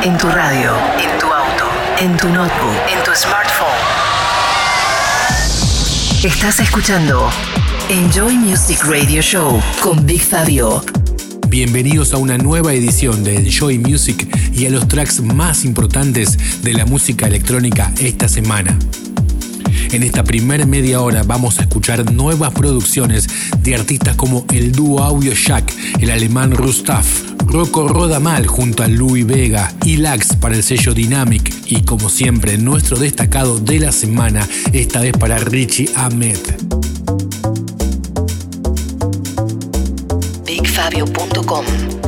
En tu radio, en tu auto, en tu notebook, en tu smartphone. Estás escuchando Enjoy Music Radio Show con Big Fabio. Bienvenidos a una nueva edición de Enjoy Music y a los tracks más importantes de la música electrónica esta semana. En esta primera media hora vamos a escuchar nuevas producciones de artistas como el dúo Audio Shack, el alemán Rustaf, Rocco Rodamal junto a Louis Vega y Lax para el sello Dynamic y como siempre nuestro destacado de la semana, esta vez para Richie Ahmed. BigFabio.com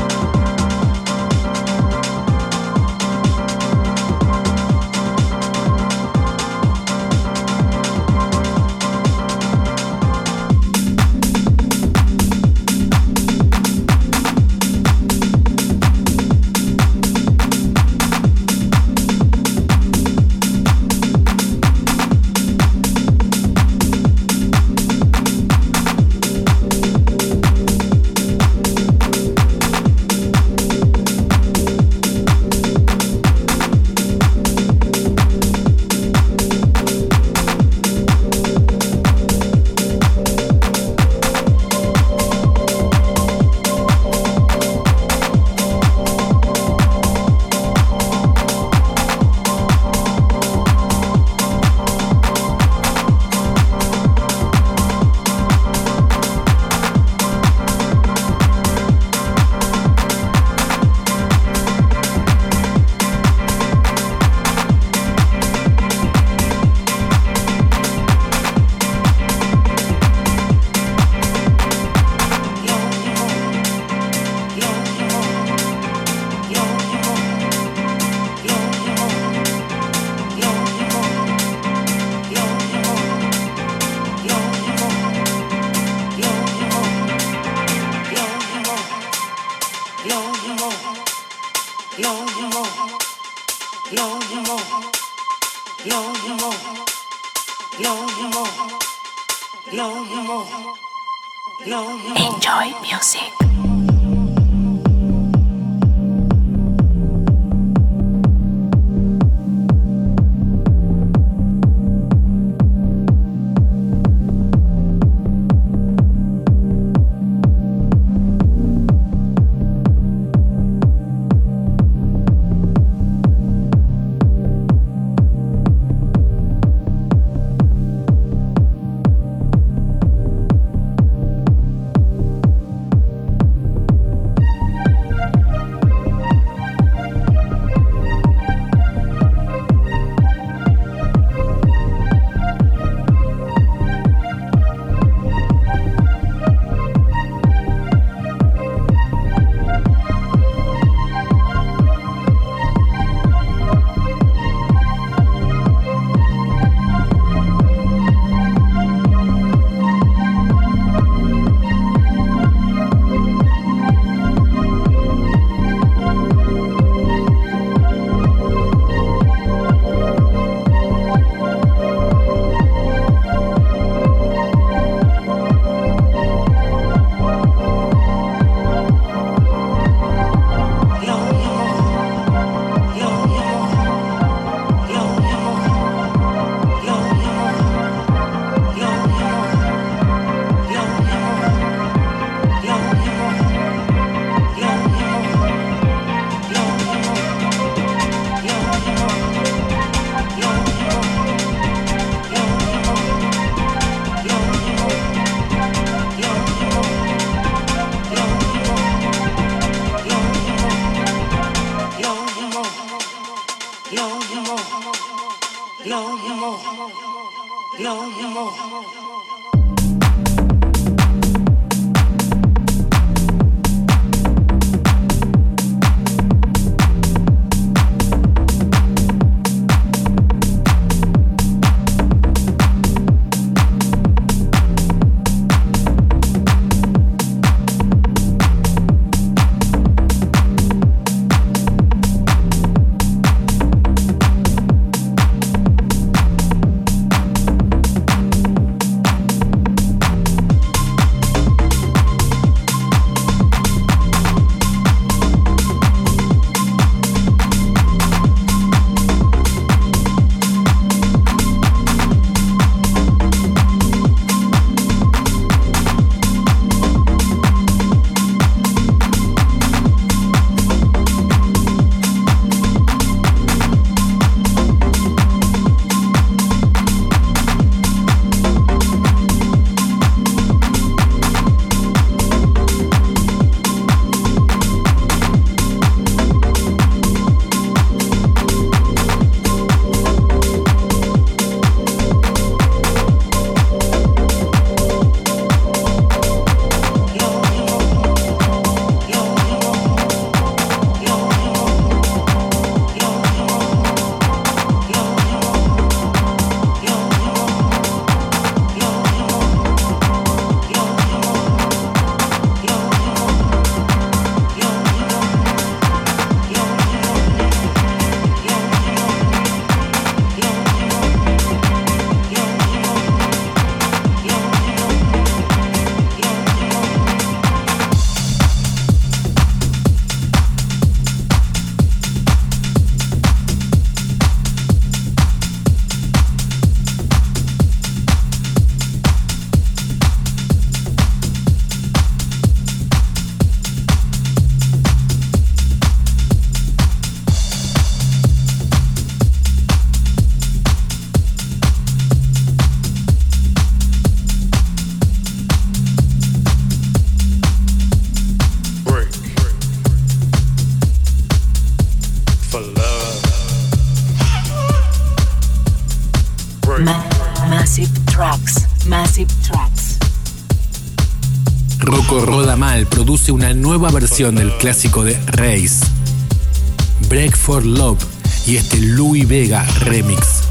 no more. No more. Enjoy music. on. Nueva versión del clásico de Race. Break for Love y este Louis Vega remix.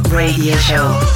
Radio Show.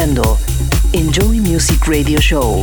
Escuchando Enjoy Music Radio Show.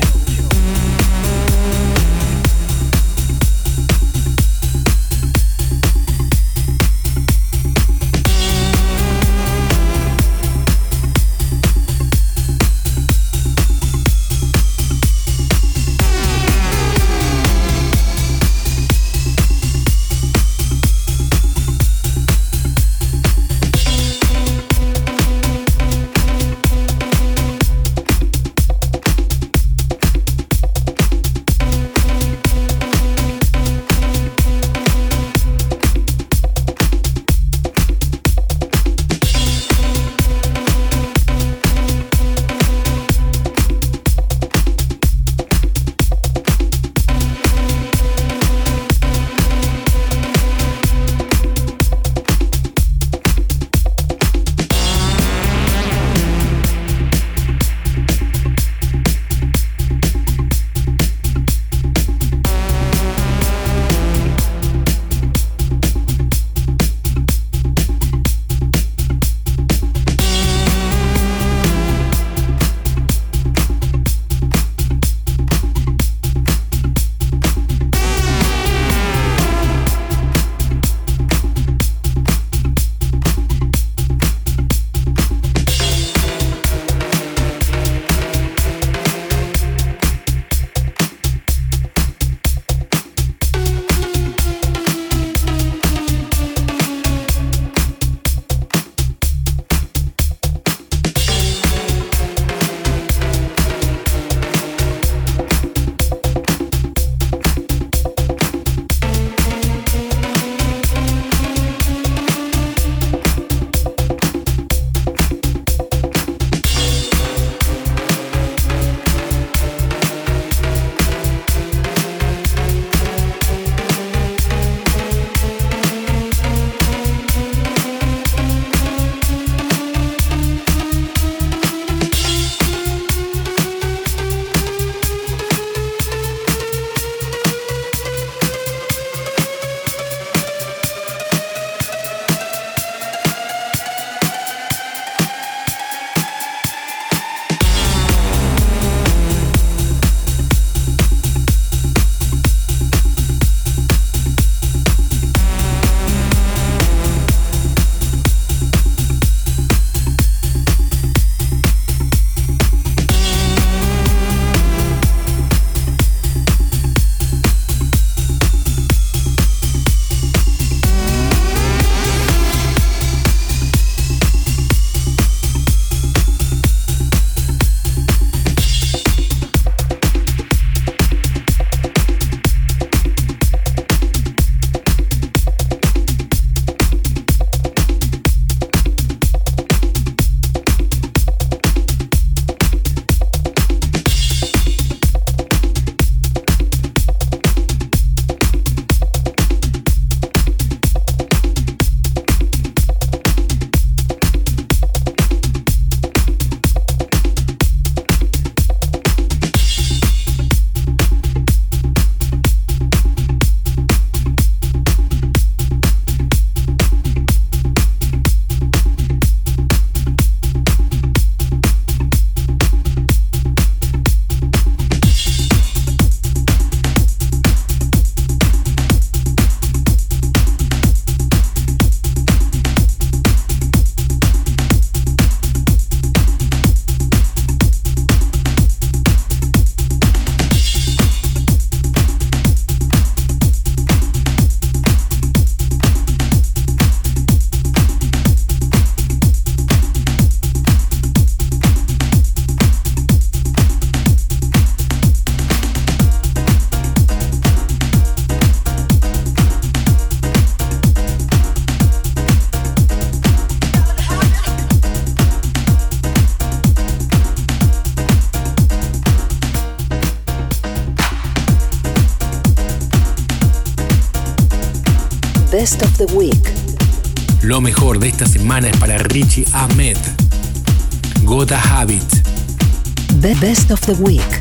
Lo mejor de esta semana es para Richie Ahmed. Goda Habit. The Best of the Week.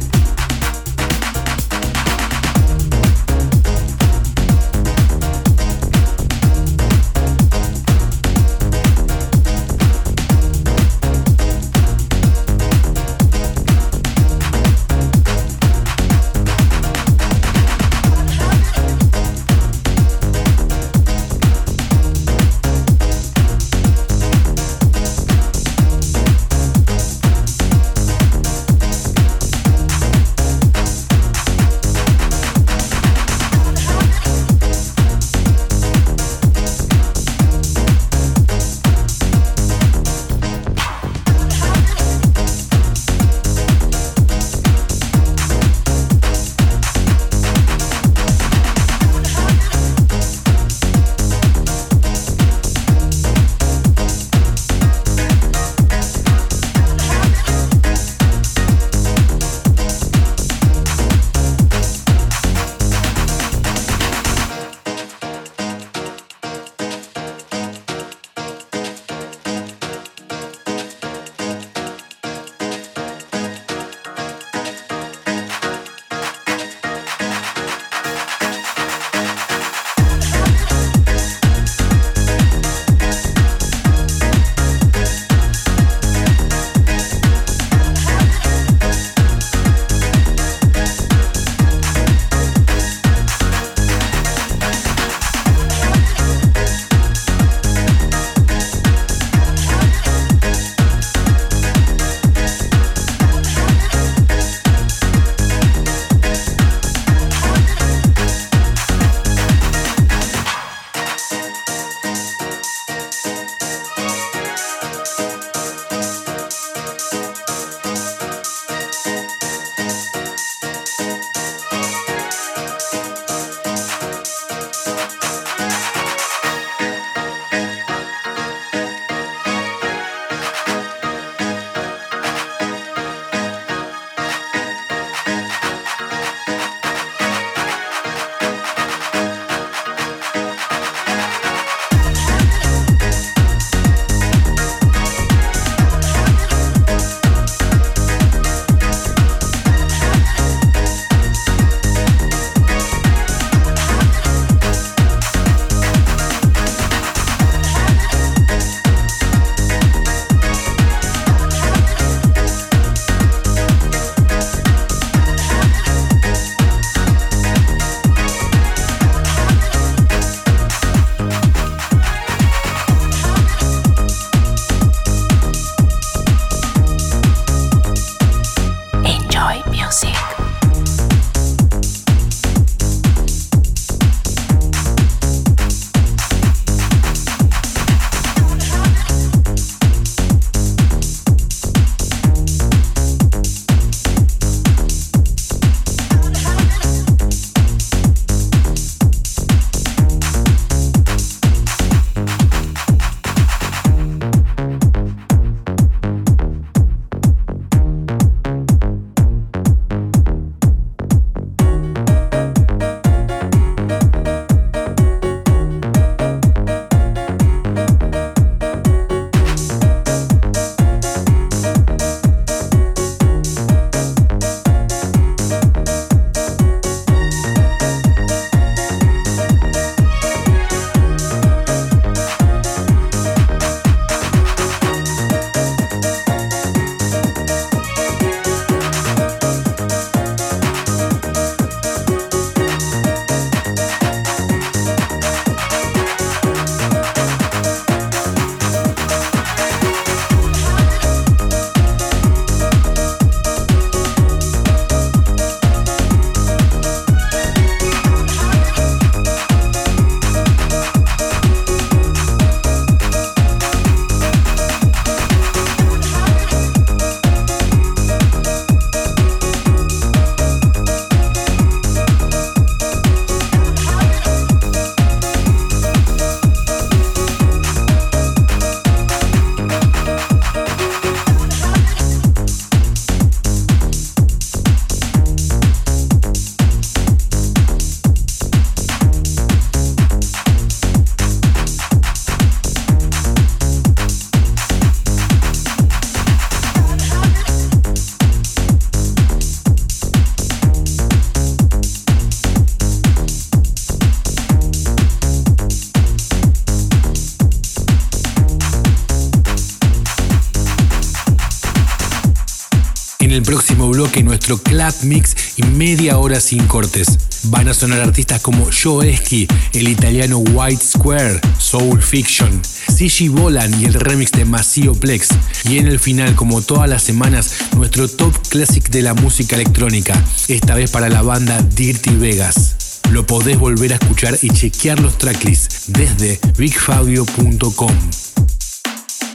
Mix y media hora sin cortes. Van a sonar artistas como Joe Esky, el italiano White Square, Soul Fiction, Sishi Bolan y el remix de Masio Plex. Y en el final, como todas las semanas, nuestro top classic de la música electrónica, esta vez para la banda Dirty Vegas. Lo podés volver a escuchar y chequear los tracklists desde bigfabio.com.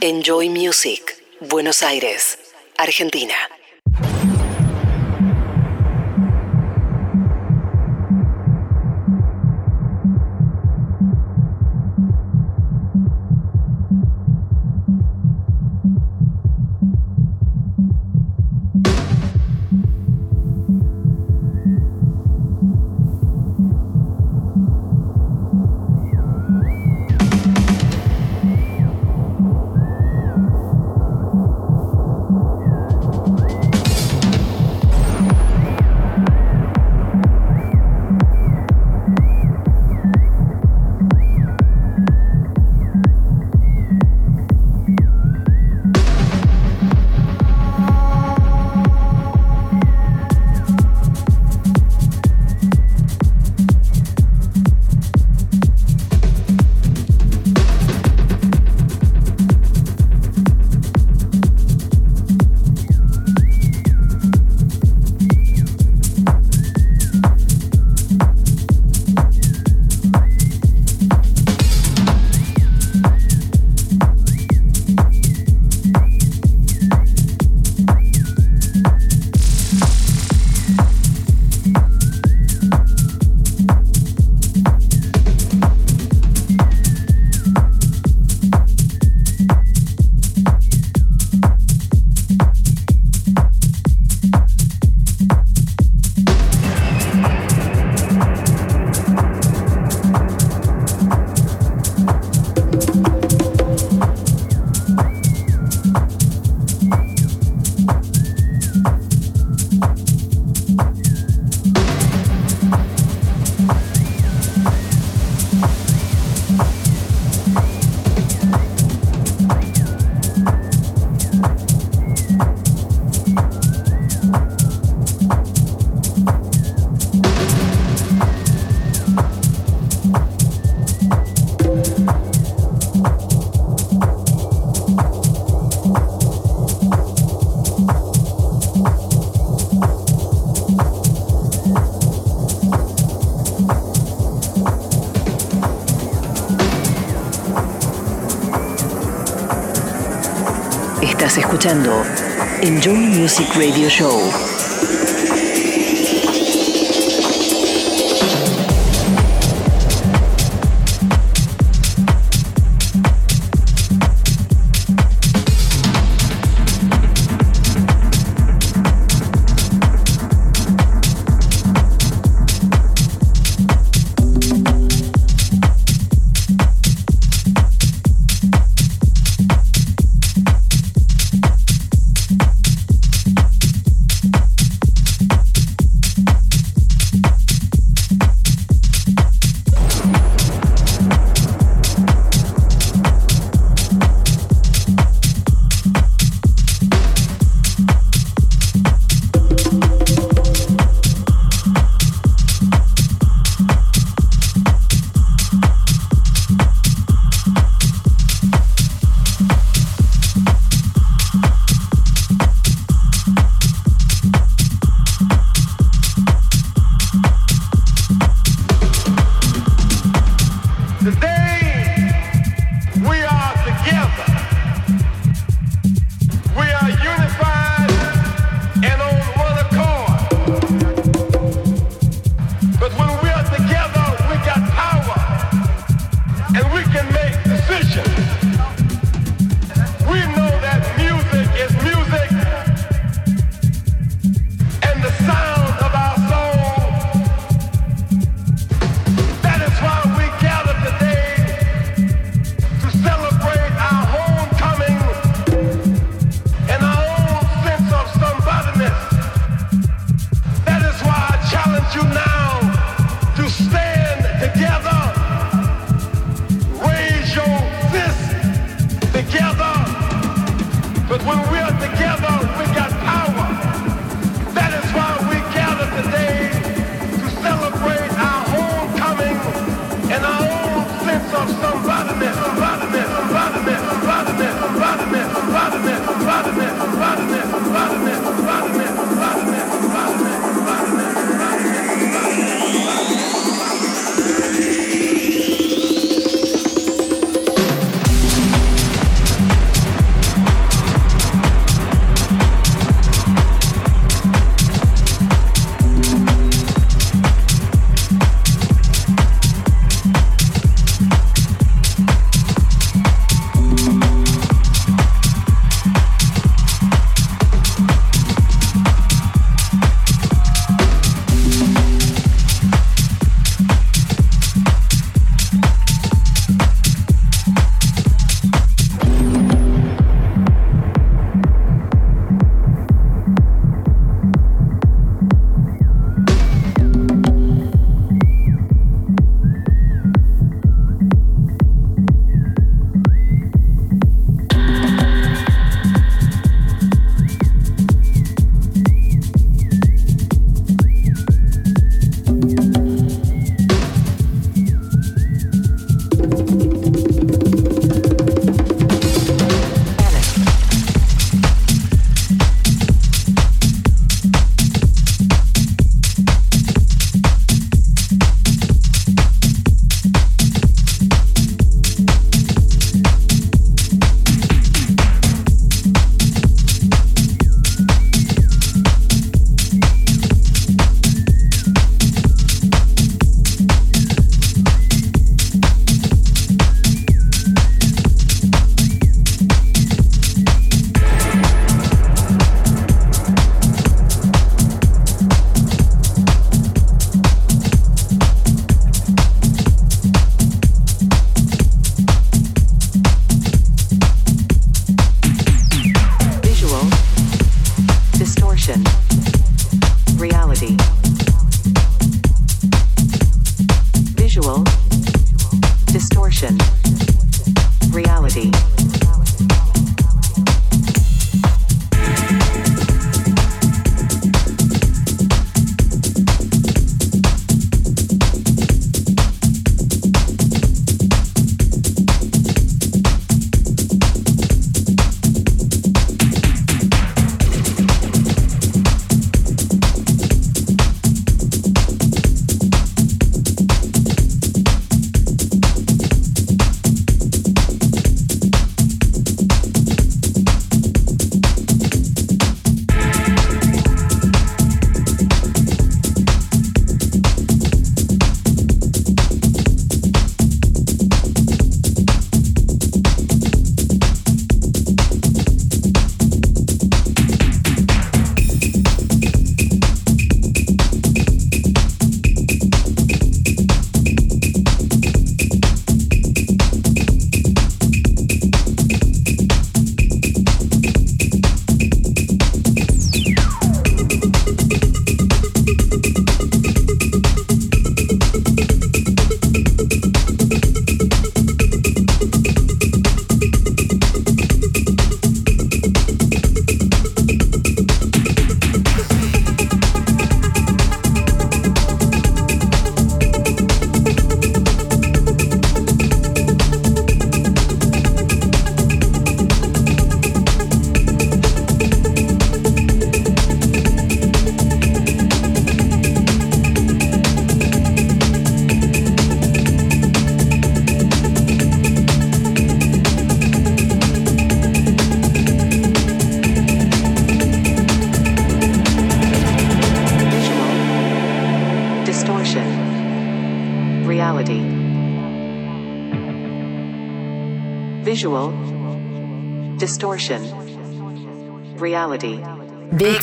Enjoy Music, Buenos Aires, Argentina. Music Radio Show.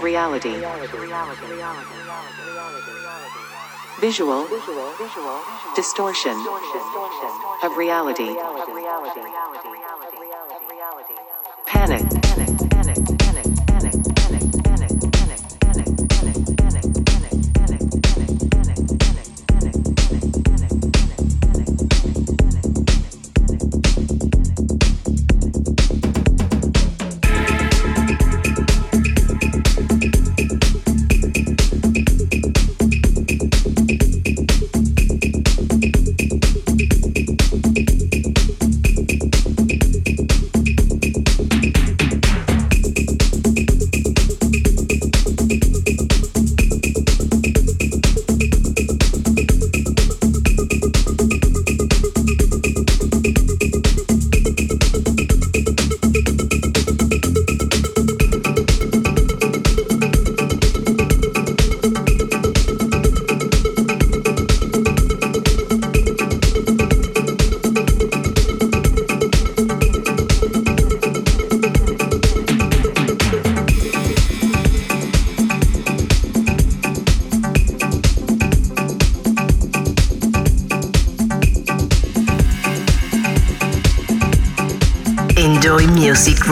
Reality. Visual distortion of reality. Panic.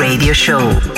Radio Show.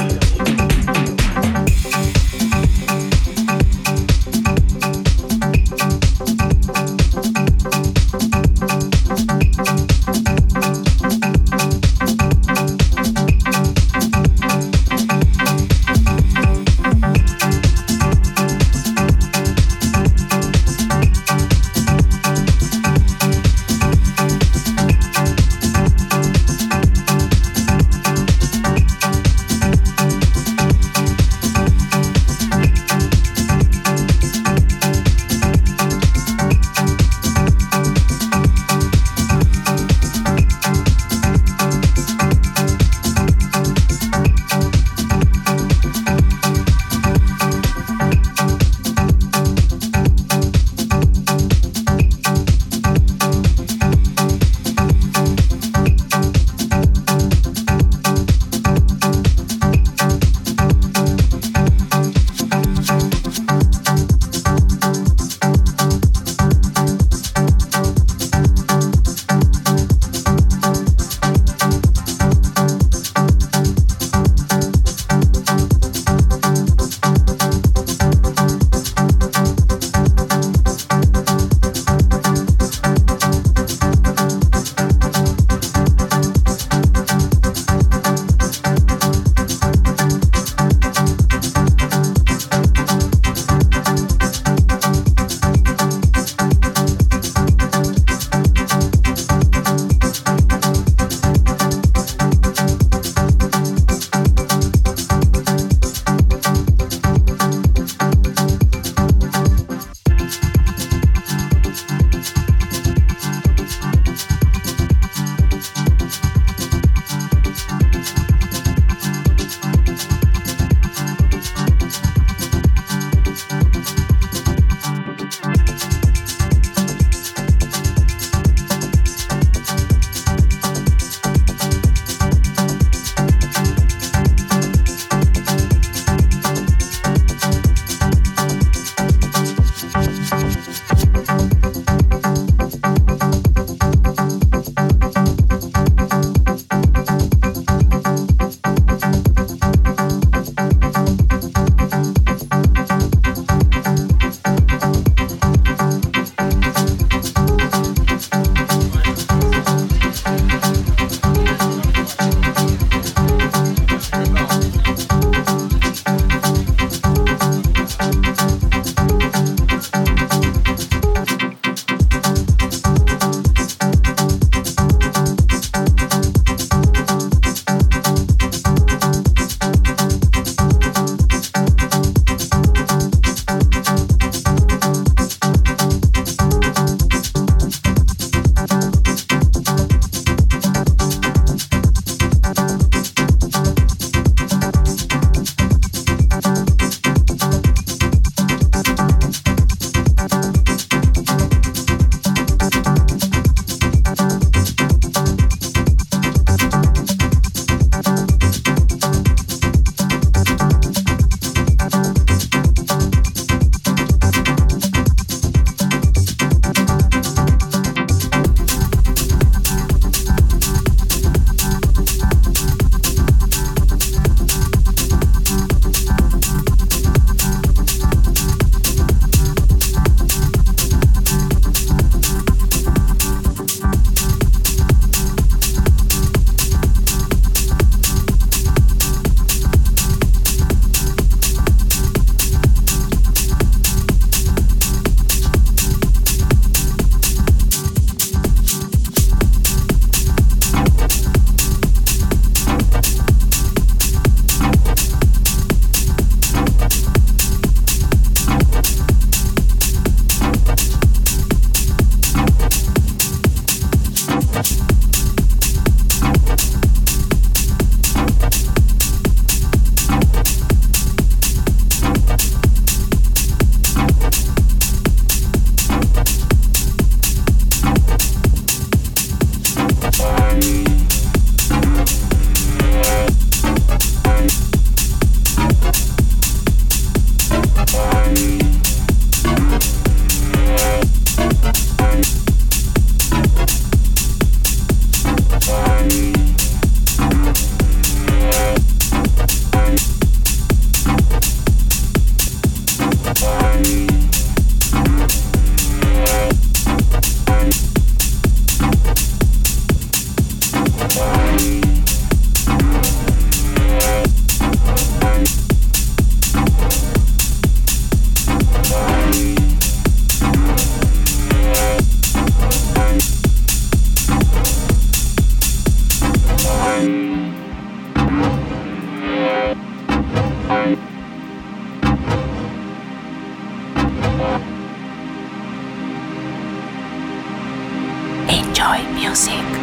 Y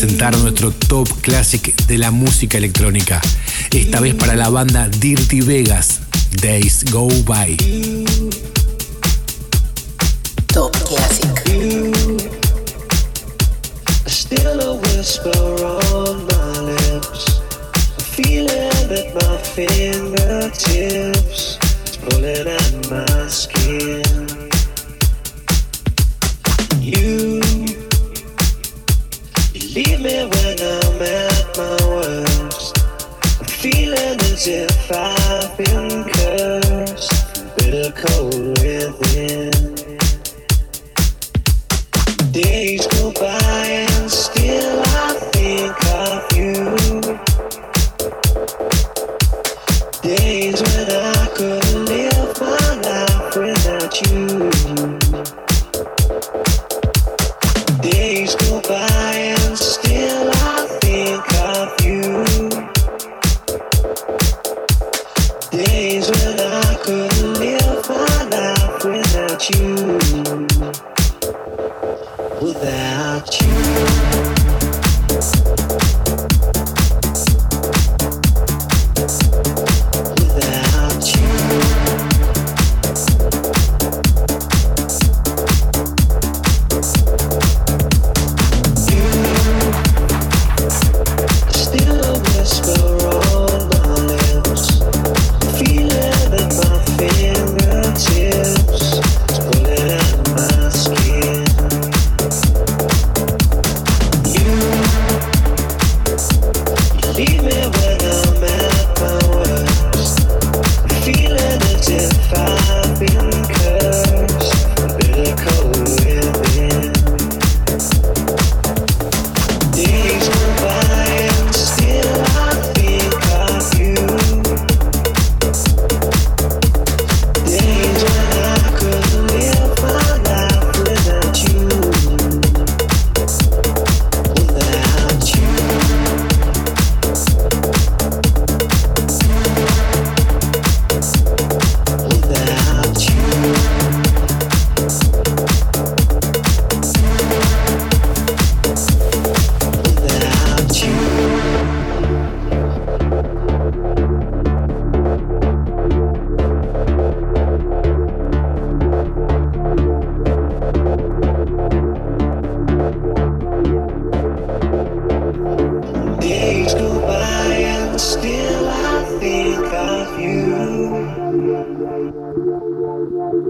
presentar nuestro top classic de la música electrónica. Esta vez para la banda Dirty Vegas, Days Go By. days when I couldn't live my life without you. Without you.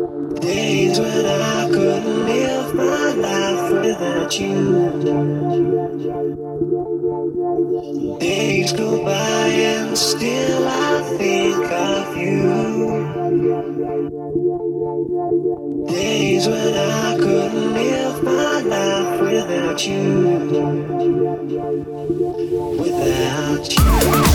Days when I couldn't live my life without you. Days go by and still I think of you. Days when I couldn't live my life without you. Without you.